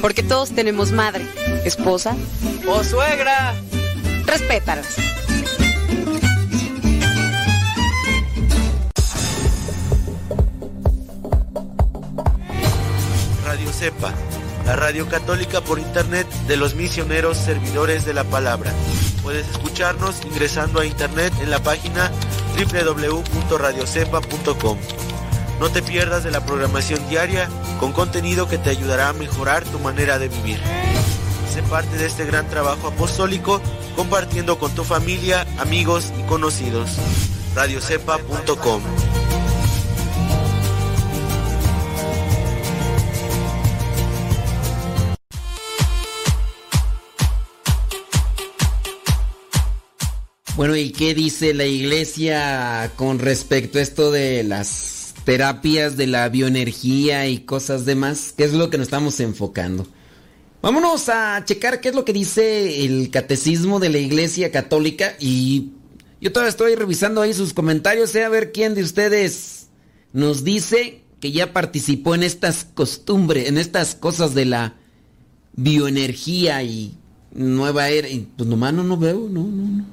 Porque todos tenemos madre, esposa ¡Oh, suegra! Respétalas. Cepa, la radio católica por internet de los misioneros servidores de la palabra. Puedes escucharnos ingresando a internet en la página www.radiocepa.com. No te pierdas de la programación diaria con contenido que te ayudará a mejorar tu manera de vivir. Sé parte de este gran trabajo apostólico compartiendo con tu familia, amigos y conocidos. radiocepa.com Bueno, ¿y qué dice la iglesia con respecto a esto de las terapias de la bioenergía y cosas demás? ¿Qué es lo que nos estamos enfocando? Vámonos a checar qué es lo que dice el catecismo de la iglesia católica y yo todavía estoy revisando ahí sus comentarios, eh, a ver quién de ustedes nos dice que ya participó en estas costumbres, en estas cosas de la bioenergía y nueva era. Y pues nomás no, no veo, no, no, no.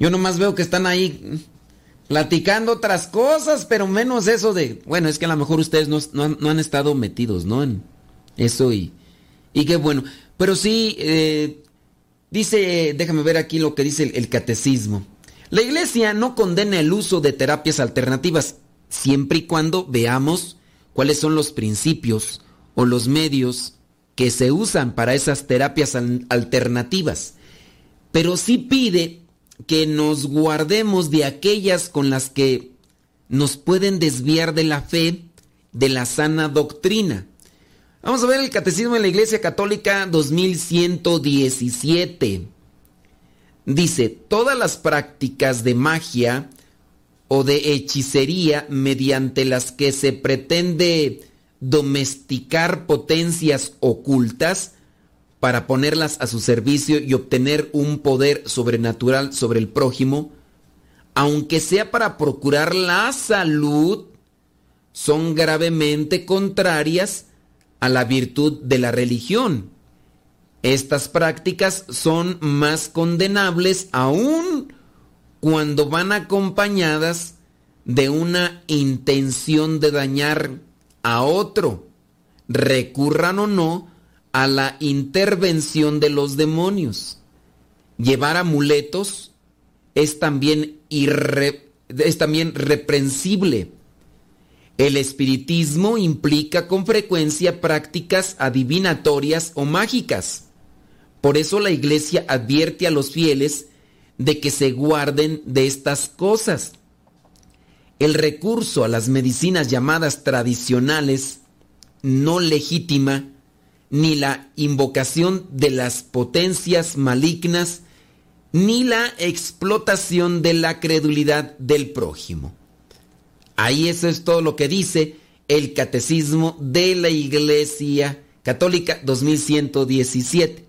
Yo nomás veo que están ahí platicando otras cosas, pero menos eso de, bueno, es que a lo mejor ustedes no, no han, estado metidos, ¿no? En eso y, y qué bueno. Pero sí, eh, dice, déjame ver aquí lo que dice el, el catecismo. La iglesia no condena el uso de terapias alternativas, siempre y cuando veamos cuáles son los principios o los medios que se usan para esas terapias al- alternativas. Pero sí pide que nos guardemos de aquellas con las que nos pueden desviar de la fe, de la sana doctrina. Vamos a ver el Catecismo de la Iglesia Católica 2117. Dice, todas las prácticas de magia o de hechicería mediante las que se pretende domesticar potencias ocultas para ponerlas a su servicio y obtener un poder sobrenatural sobre el prójimo, aunque sea para procurar la salud, son gravemente contrarias a la virtud de la religión. Estas prácticas son más condenables aún cuando van acompañadas de una intención de dañar a otro, recurran o no a la intervención de los demonios. Llevar amuletos es también, irre- es también reprensible. El espiritismo implica con frecuencia prácticas adivinatorias o mágicas. Por eso la iglesia advierte a los fieles de que se guarden de estas cosas. El recurso a las medicinas llamadas tradicionales, no legítima, ni la invocación de las potencias malignas, ni la explotación de la credulidad del prójimo. Ahí eso es todo lo que dice el Catecismo de la Iglesia Católica 2117.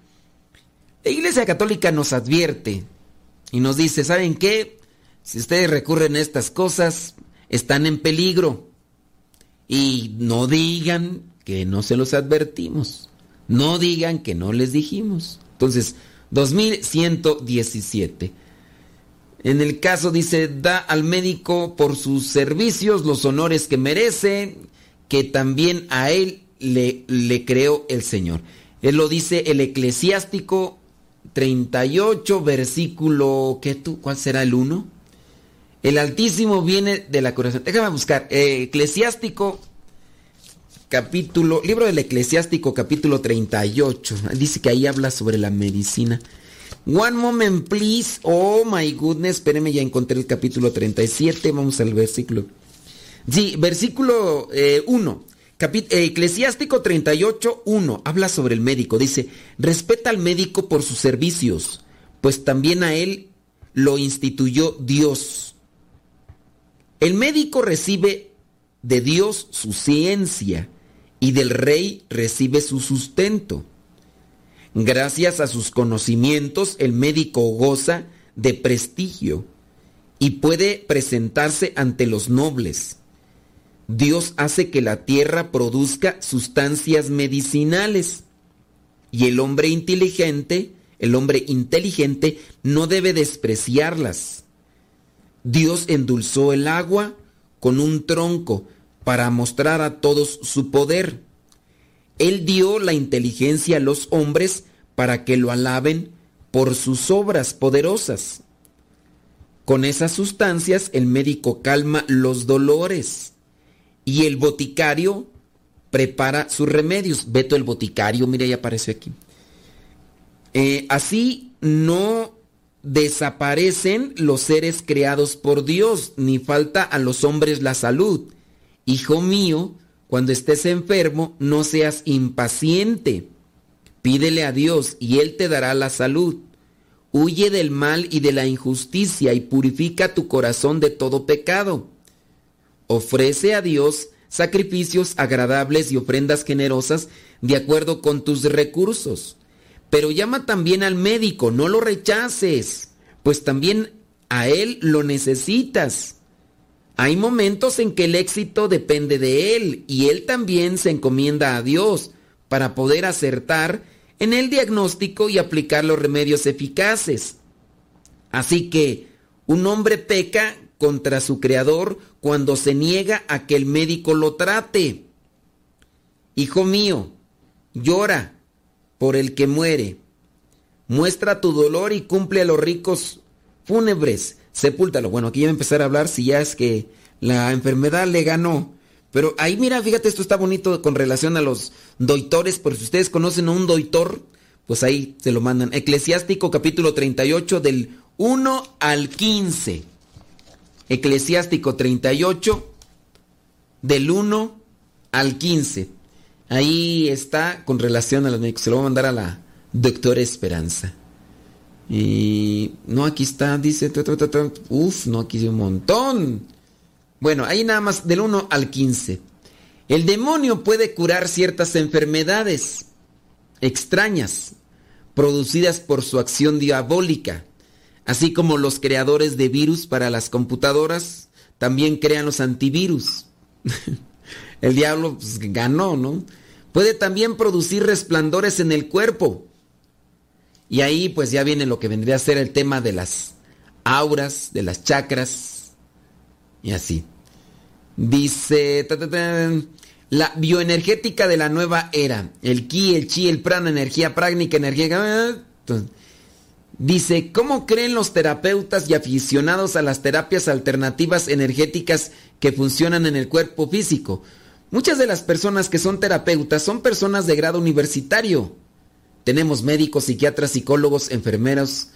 La Iglesia Católica nos advierte y nos dice, ¿saben qué? Si ustedes recurren a estas cosas, están en peligro. Y no digan que no se los advertimos. No digan que no les dijimos. Entonces, 2117. En el caso dice, da al médico por sus servicios los honores que merece, que también a él le, le creó el Señor. Él lo dice el eclesiástico 38, versículo, ¿qué tú? ¿Cuál será el 1? El Altísimo viene de la corazón. Déjame buscar. eh, eclesiástico, capítulo, libro del Eclesiástico, capítulo 38. Dice que ahí habla sobre la medicina. One moment, please. Oh my goodness. Espérenme, ya encontré el capítulo 37. Vamos al versículo. Sí, versículo 1. Eclesiástico 38, 1. Habla sobre el médico. Dice, respeta al médico por sus servicios, pues también a él lo instituyó Dios. El médico recibe de Dios su ciencia y del rey recibe su sustento. Gracias a sus conocimientos, el médico goza de prestigio y puede presentarse ante los nobles. Dios hace que la tierra produzca sustancias medicinales y el hombre inteligente, el hombre inteligente no debe despreciarlas. Dios endulzó el agua con un tronco para mostrar a todos su poder. Él dio la inteligencia a los hombres para que lo alaben por sus obras poderosas. Con esas sustancias el médico calma los dolores y el boticario prepara sus remedios. Beto el boticario, mire, ya aparece aquí. Eh, así no desaparecen los seres creados por Dios, ni falta a los hombres la salud. Hijo mío, cuando estés enfermo, no seas impaciente. Pídele a Dios y Él te dará la salud. Huye del mal y de la injusticia y purifica tu corazón de todo pecado. Ofrece a Dios sacrificios agradables y ofrendas generosas de acuerdo con tus recursos. Pero llama también al médico, no lo rechaces, pues también a él lo necesitas. Hay momentos en que el éxito depende de él y él también se encomienda a Dios para poder acertar en el diagnóstico y aplicar los remedios eficaces. Así que un hombre peca contra su creador cuando se niega a que el médico lo trate. Hijo mío, llora por el que muere. Muestra tu dolor y cumple a los ricos fúnebres. Sepúltalo. Bueno, aquí ya voy a empezar a hablar si ya es que la enfermedad le ganó. Pero ahí mira, fíjate, esto está bonito con relación a los doitores, por si ustedes conocen a un doitor, pues ahí se lo mandan. Eclesiástico capítulo 38 del 1 al 15. Eclesiástico 38 del 1 al 15. Ahí está con relación a los médicos. Se lo voy a mandar a la doctora Esperanza. Y no, aquí está, dice. Uf, no, aquí dice un montón. Bueno, ahí nada más del 1 al 15. El demonio puede curar ciertas enfermedades extrañas producidas por su acción diabólica, así como los creadores de virus para las computadoras también crean los antivirus. El diablo pues, ganó, ¿no? Puede también producir resplandores en el cuerpo. Y ahí pues ya viene lo que vendría a ser el tema de las auras, de las chakras y así. Dice la bioenergética de la nueva era, el ki, el chi, el prana, energía práctica, energía Dice, ¿cómo creen los terapeutas y aficionados a las terapias alternativas energéticas que funcionan en el cuerpo físico? Muchas de las personas que son terapeutas son personas de grado universitario. Tenemos médicos, psiquiatras, psicólogos, enfermeros.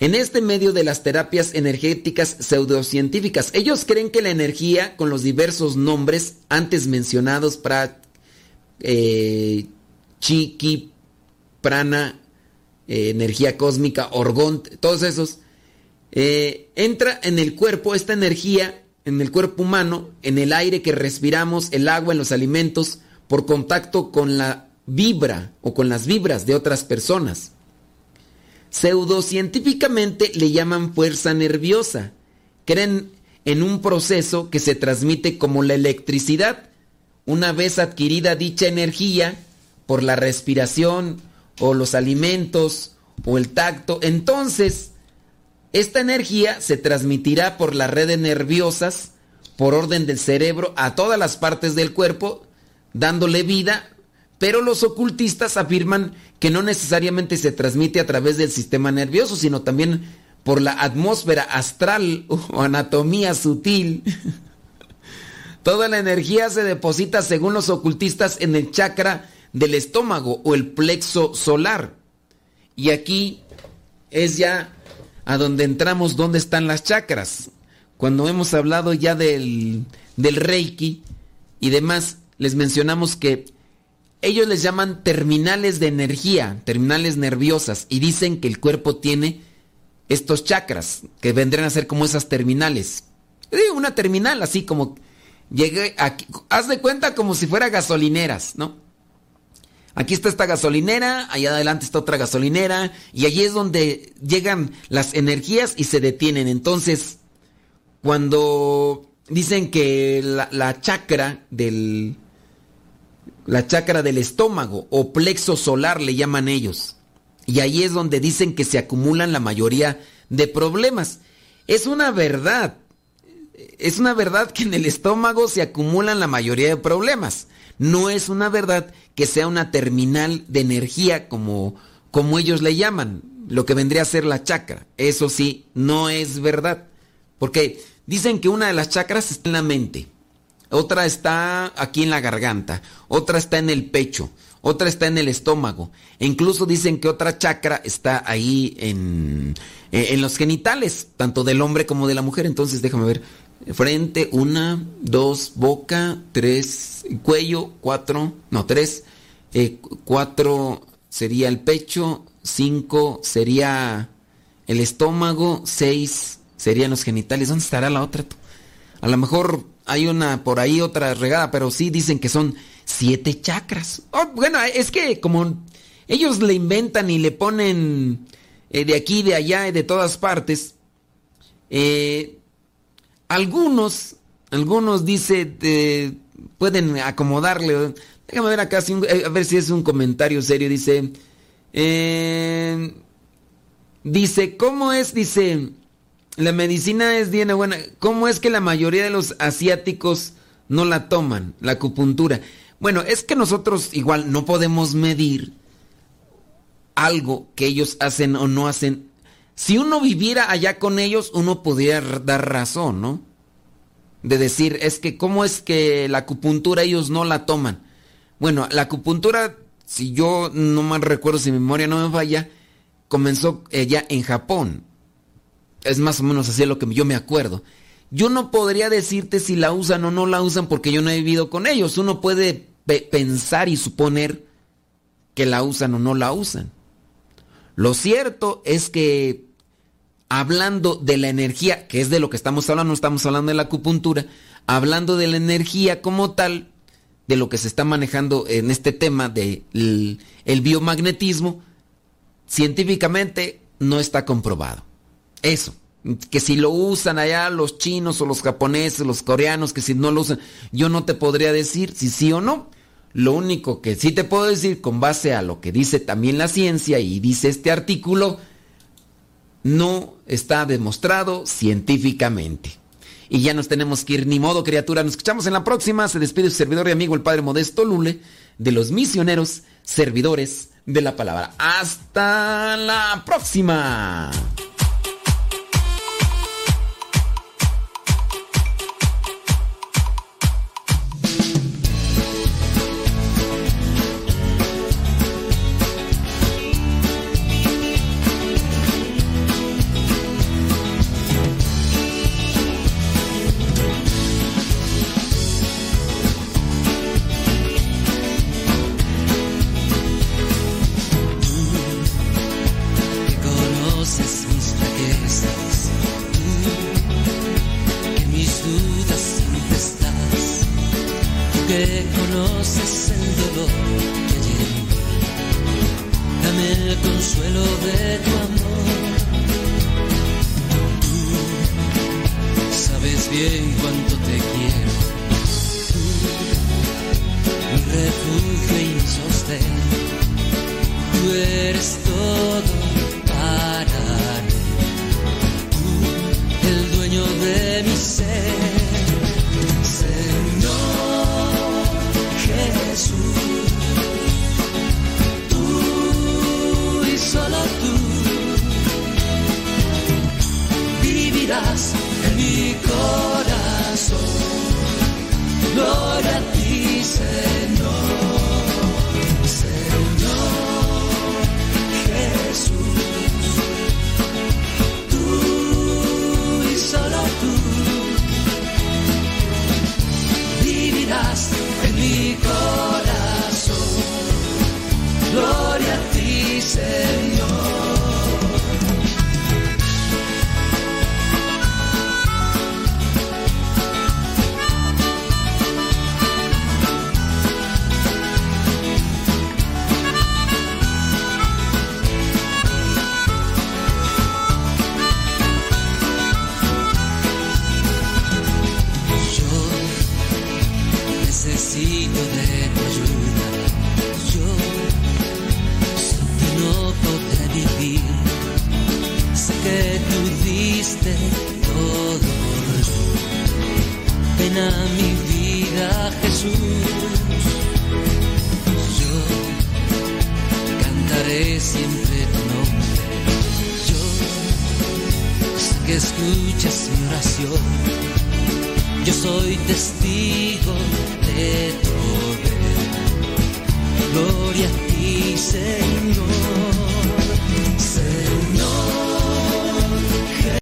En este medio de las terapias energéticas pseudocientíficas, ellos creen que la energía, con los diversos nombres antes mencionados, para eh, chiqui, prana, eh, energía cósmica, orgón, todos esos, eh, entra en el cuerpo esta energía en el cuerpo humano, en el aire que respiramos, el agua, en los alimentos, por contacto con la vibra o con las vibras de otras personas. Pseudocientíficamente le llaman fuerza nerviosa. Creen en un proceso que se transmite como la electricidad. Una vez adquirida dicha energía por la respiración o los alimentos o el tacto, entonces esta energía se transmitirá por las redes nerviosas, por orden del cerebro, a todas las partes del cuerpo, dándole vida, pero los ocultistas afirman que no necesariamente se transmite a través del sistema nervioso, sino también por la atmósfera astral o anatomía sutil. Toda la energía se deposita, según los ocultistas, en el chakra del estómago o el plexo solar. Y aquí es ya a donde entramos, ¿dónde están las chakras? Cuando hemos hablado ya del, del Reiki y demás, les mencionamos que ellos les llaman terminales de energía, terminales nerviosas, y dicen que el cuerpo tiene estos chakras, que vendrán a ser como esas terminales. una terminal así como llegué aquí, haz de cuenta como si fuera gasolineras, ¿no? Aquí está esta gasolinera, allá adelante está otra gasolinera, y allí es donde llegan las energías y se detienen. Entonces, cuando dicen que la, chakra del. La chakra del estómago o plexo solar le llaman ellos. Y ahí es donde dicen que se acumulan la mayoría de problemas. Es una verdad. es una verdad que en el estómago se acumulan la mayoría de problemas. No es una verdad que sea una terminal de energía como, como ellos le llaman, lo que vendría a ser la chakra. Eso sí, no es verdad. Porque dicen que una de las chakras está en la mente, otra está aquí en la garganta, otra está en el pecho, otra está en el estómago. E incluso dicen que otra chakra está ahí en, eh, en los genitales, tanto del hombre como de la mujer. Entonces déjame ver. Frente, una, dos, boca, tres, cuello, cuatro, no, tres, eh, cuatro sería el pecho, cinco sería el estómago, seis serían los genitales. ¿Dónde estará la otra? A lo mejor hay una por ahí, otra regada, pero sí dicen que son siete chakras. Oh, bueno, es que como ellos le inventan y le ponen eh, de aquí, de allá y de todas partes, eh, algunos, algunos dice, pueden acomodarle. Déjame ver acá, eh, a ver si es un comentario serio. Dice, eh, dice, ¿cómo es? Dice, la medicina es bien buena. ¿Cómo es que la mayoría de los asiáticos no la toman, la acupuntura? Bueno, es que nosotros igual no podemos medir algo que ellos hacen o no hacen si uno viviera allá con ellos, uno podría dar razón, ¿no? De decir, es que cómo es que la acupuntura ellos no la toman. Bueno, la acupuntura, si yo no mal recuerdo, si mi memoria no me falla, comenzó ya en Japón. Es más o menos así lo que yo me acuerdo. Yo no podría decirte si la usan o no la usan porque yo no he vivido con ellos. Uno puede pensar y suponer que la usan o no la usan. Lo cierto es que hablando de la energía, que es de lo que estamos hablando, no estamos hablando de la acupuntura, hablando de la energía como tal, de lo que se está manejando en este tema del de el biomagnetismo, científicamente no está comprobado. Eso, que si lo usan allá los chinos o los japoneses, los coreanos, que si no lo usan, yo no te podría decir si sí o no. Lo único que sí te puedo decir con base a lo que dice también la ciencia y dice este artículo, no está demostrado científicamente. Y ya nos tenemos que ir, ni modo criatura, nos escuchamos en la próxima. Se despide su servidor y amigo el Padre Modesto Lule de los misioneros servidores de la palabra. Hasta la próxima. sabes bien te quiero. Tú, mi refugio y mi sostén. mi corazón. Gloria a ti, Señor. Señor Jesús. Tú y solo tú vivirás en mi corazón. Gloria a ti, Señor. mi vida, Jesús. Yo cantaré siempre tu nombre. Yo sé que escuchas mi oración. Yo soy testigo de tu todo. Gloria a ti, Señor.